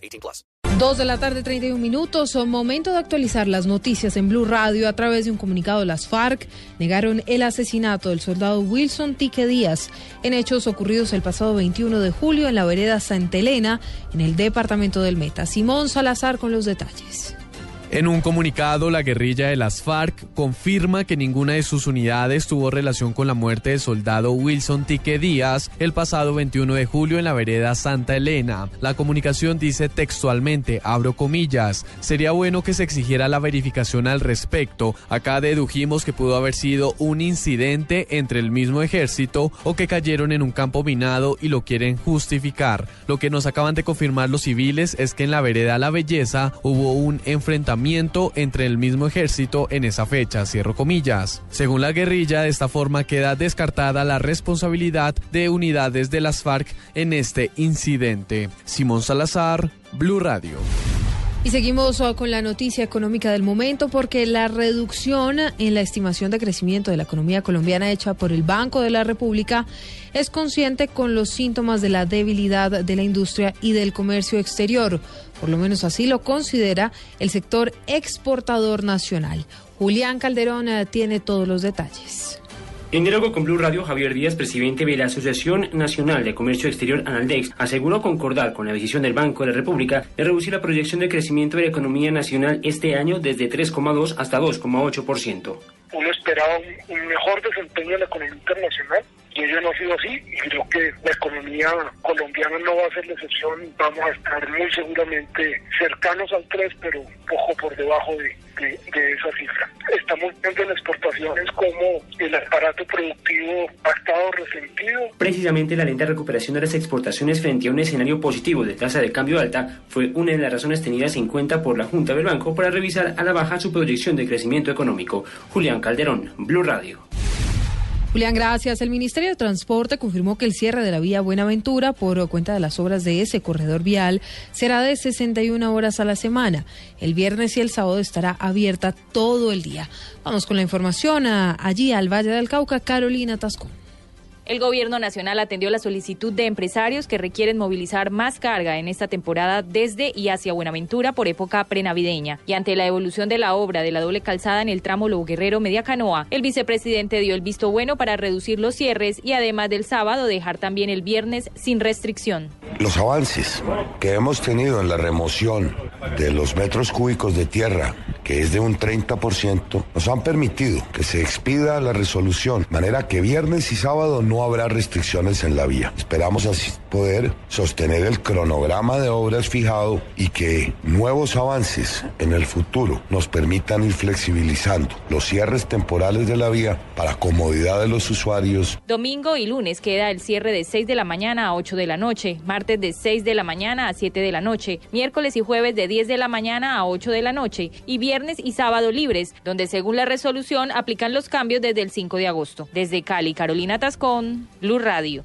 18 plus. Dos de la tarde, 31 minutos. Momento de actualizar las noticias en Blue Radio a través de un comunicado. Las FARC negaron el asesinato del soldado Wilson Tique Díaz en hechos ocurridos el pasado 21 de julio en la vereda Santa Elena, en el departamento del Meta. Simón Salazar con los detalles. En un comunicado, la guerrilla de las FARC confirma que ninguna de sus unidades tuvo relación con la muerte del soldado Wilson Tique Díaz el pasado 21 de julio en la vereda Santa Elena. La comunicación dice textualmente, abro comillas, sería bueno que se exigiera la verificación al respecto. Acá dedujimos que pudo haber sido un incidente entre el mismo ejército o que cayeron en un campo minado y lo quieren justificar. Lo que nos acaban de confirmar los civiles es que en la vereda La Belleza hubo un enfrentamiento entre el mismo ejército en esa fecha, cierro comillas. Según la guerrilla, de esta forma queda descartada la responsabilidad de unidades de las FARC en este incidente. Simón Salazar, Blue Radio. Y seguimos uh, con la noticia económica del momento porque la reducción en la estimación de crecimiento de la economía colombiana hecha por el Banco de la República es consciente con los síntomas de la debilidad de la industria y del comercio exterior. Por lo menos así lo considera el sector exportador nacional. Julián Calderón uh, tiene todos los detalles. En diálogo con Blue Radio, Javier Díaz, presidente de la Asociación Nacional de Comercio Exterior Analdex, aseguró concordar con la decisión del Banco de la República de reducir la proyección de crecimiento de la economía nacional este año desde 3,2 hasta 2,8%. Uno esperaba un mejor desempeño de la economía internacional y ello no ha sido así y creo que la economía colombiana no va a ser la excepción. Vamos a estar muy seguramente cercanos al 3, pero un poco por debajo de, de, esa cifra. Estamos viendo en exportaciones como el aparato productivo ha estado resentido. Precisamente la lenta recuperación de las exportaciones frente a un escenario positivo de tasa de cambio alta fue una de las razones tenidas en cuenta por la Junta del Banco para revisar a la baja su proyección de crecimiento económico. Julián Calderón, Blue Radio. Julián, gracias. El Ministerio de Transporte confirmó que el cierre de la vía Buenaventura por cuenta de las obras de ese corredor vial será de 61 horas a la semana. El viernes y el sábado estará abierta todo el día. Vamos con la información allí al Valle del Cauca, Carolina Tascón. El gobierno nacional atendió la solicitud de empresarios que requieren movilizar más carga en esta temporada desde y hacia Buenaventura por época prenavideña. Y ante la evolución de la obra de la doble calzada en el tramo Lobo Guerrero Media Canoa, el vicepresidente dio el visto bueno para reducir los cierres y además del sábado dejar también el viernes sin restricción. Los avances que hemos tenido en la remoción de los metros cúbicos de tierra que es de un 30%, nos han permitido que se expida la resolución, de manera que viernes y sábado no habrá restricciones en la vía. Esperamos así poder sostener el cronograma de obras fijado y que nuevos avances en el futuro nos permitan ir flexibilizando los cierres temporales de la vía para comodidad de los usuarios. Domingo y lunes queda el cierre de 6 de la mañana a 8 de la noche, martes de 6 de la mañana a 7 de la noche, miércoles y jueves de 10 de la mañana a 8 de la noche y viernes y sábado libres, donde según la resolución aplican los cambios desde el 5 de agosto. Desde Cali, Carolina Tascón, Blue Radio.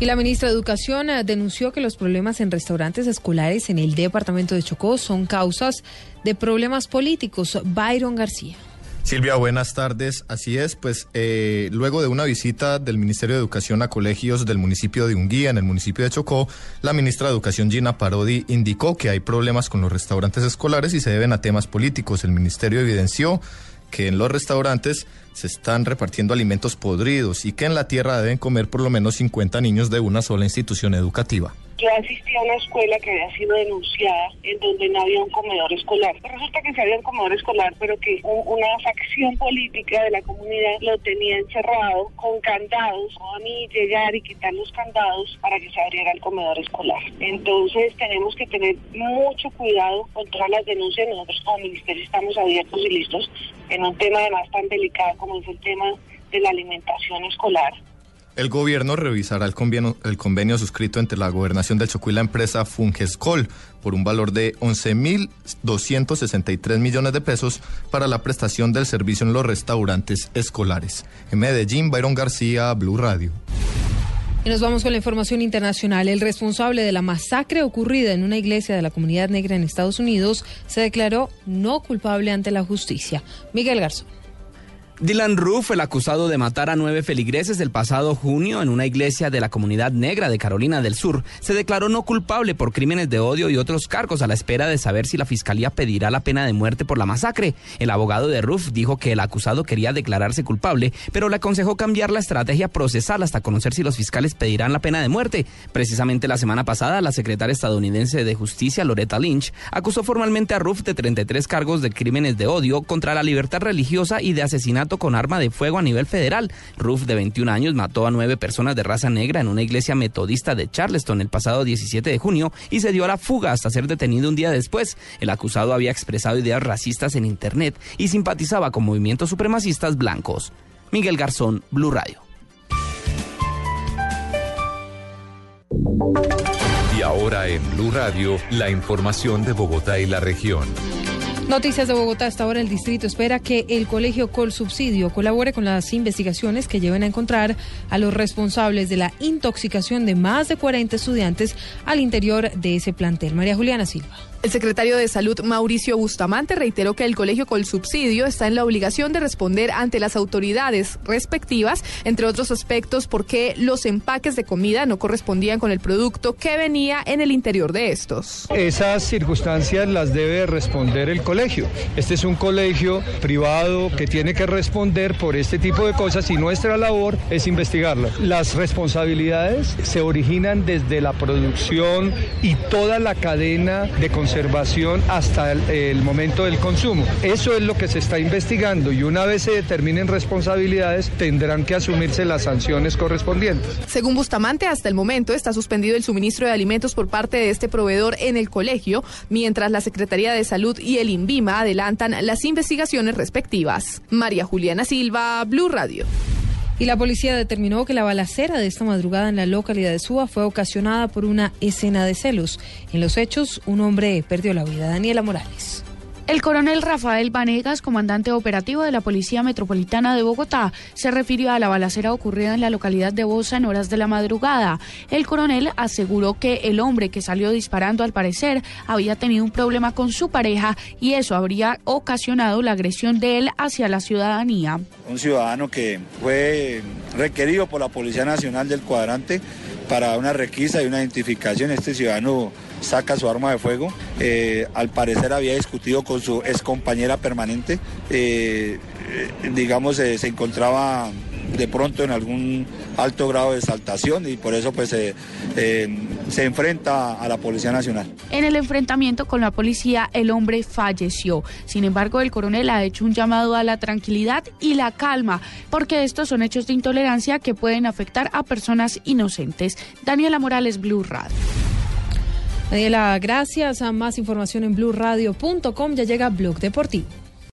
Y la ministra de Educación eh, denunció que los problemas en restaurantes escolares en el departamento de Chocó son causas de problemas políticos. Byron García. Silvia, buenas tardes. Así es, pues eh, luego de una visita del Ministerio de Educación a colegios del municipio de Unguía, en el municipio de Chocó, la ministra de Educación Gina Parodi indicó que hay problemas con los restaurantes escolares y se deben a temas políticos. El ministerio evidenció que en los restaurantes se están repartiendo alimentos podridos y que en la tierra deben comer por lo menos 50 niños de una sola institución educativa. Yo asistí a una escuela que había sido denunciada en donde no había un comedor escolar. resulta que se había un comedor escolar, pero que una facción política de la comunidad lo tenía encerrado con candados. A mí llegar y quitar los candados para que se abriera el comedor escolar. Entonces tenemos que tener mucho cuidado con todas las denuncias. Nosotros como ministerio estamos abiertos y listos en un tema además tan delicado como es el tema de la alimentación escolar El gobierno revisará el convenio, el convenio suscrito entre la gobernación del Chocó y la empresa Fungescol por un valor de 11.263 millones de pesos para la prestación del servicio en los restaurantes escolares. En Medellín, Byron García, Blue Radio. Y nos vamos con la información internacional. El responsable de la masacre ocurrida en una iglesia de la comunidad negra en Estados Unidos se declaró no culpable ante la justicia. Miguel Garzón. Dylan Roof, el acusado de matar a nueve feligreses el pasado junio en una iglesia de la comunidad negra de Carolina del Sur, se declaró no culpable por crímenes de odio y otros cargos a la espera de saber si la fiscalía pedirá la pena de muerte por la masacre. El abogado de Roof dijo que el acusado quería declararse culpable, pero le aconsejó cambiar la estrategia procesal hasta conocer si los fiscales pedirán la pena de muerte. Precisamente la semana pasada, la secretaria estadounidense de Justicia, Loretta Lynch, acusó formalmente a Roof de 33 cargos de crímenes de odio contra la libertad religiosa y de asesinato con arma de fuego a nivel federal. Roof, de 21 años, mató a nueve personas de raza negra en una iglesia metodista de Charleston el pasado 17 de junio y se dio a la fuga hasta ser detenido un día después. El acusado había expresado ideas racistas en Internet y simpatizaba con movimientos supremacistas blancos. Miguel Garzón, Blue Radio. Y ahora en Blue Radio, la información de Bogotá y la región. Noticias de Bogotá. Hasta ahora el distrito espera que el colegio Colsubsidio colabore con las investigaciones que lleven a encontrar a los responsables de la intoxicación de más de 40 estudiantes al interior de ese plantel. María Juliana Silva. El secretario de Salud, Mauricio Bustamante, reiteró que el colegio Colsubsidio está en la obligación de responder ante las autoridades respectivas, entre otros aspectos, porque los empaques de comida no correspondían con el producto que venía en el interior de estos. Esas circunstancias las debe responder el colegio. Este es un colegio privado que tiene que responder por este tipo de cosas y nuestra labor es investigarlas. Las responsabilidades se originan desde la producción y toda la cadena de conservación hasta el, el, momento del consumo. Eso es lo que se está investigando y una vez se determinen responsabilidades tendrán que asumirse las sanciones correspondientes. Según Bustamante, hasta el momento está suspendido el suministro de alimentos por parte de este proveedor en el colegio, mientras la Secretaría de Salud y el INVIMA adelantan las investigaciones respectivas. María Juliana Silva, Blue Radio. Y la policía determinó que la balacera de esta madrugada en la localidad de Suba fue ocasionada por una escena de celos. En los hechos, un hombre perdió la vida. Daniela Morales. El coronel Rafael Vanegas, comandante operativo de la Policía Metropolitana de Bogotá, se refirió a la balacera ocurrida en la localidad de Bosa en horas de la madrugada. El coronel aseguró que el hombre que salió disparando al parecer había tenido un problema con su pareja y eso habría ocasionado la agresión de él hacia la ciudadanía. Un ciudadano que fue requerido por la Policía Nacional del Cuadrante para una requisa y una identificación. Este ciudadano saca su arma de fuego. Eh, al parecer había discutido con su excompañera permanente. Eh, eh, digamos, se encontraba de pronto en algún alto grado de exaltación y por eso pues se enfrenta a la Policía Nacional. En el enfrentamiento con la policía el hombre falleció. Sin embargo, el coronel ha hecho un llamado a la tranquilidad y la calma, porque estos son hechos de intolerancia que pueden afectar a personas inocentes. Daniela Morales, Blue Radio. Daniela, gracias. A más información en blueradio.com ya llega Blog Deportivo.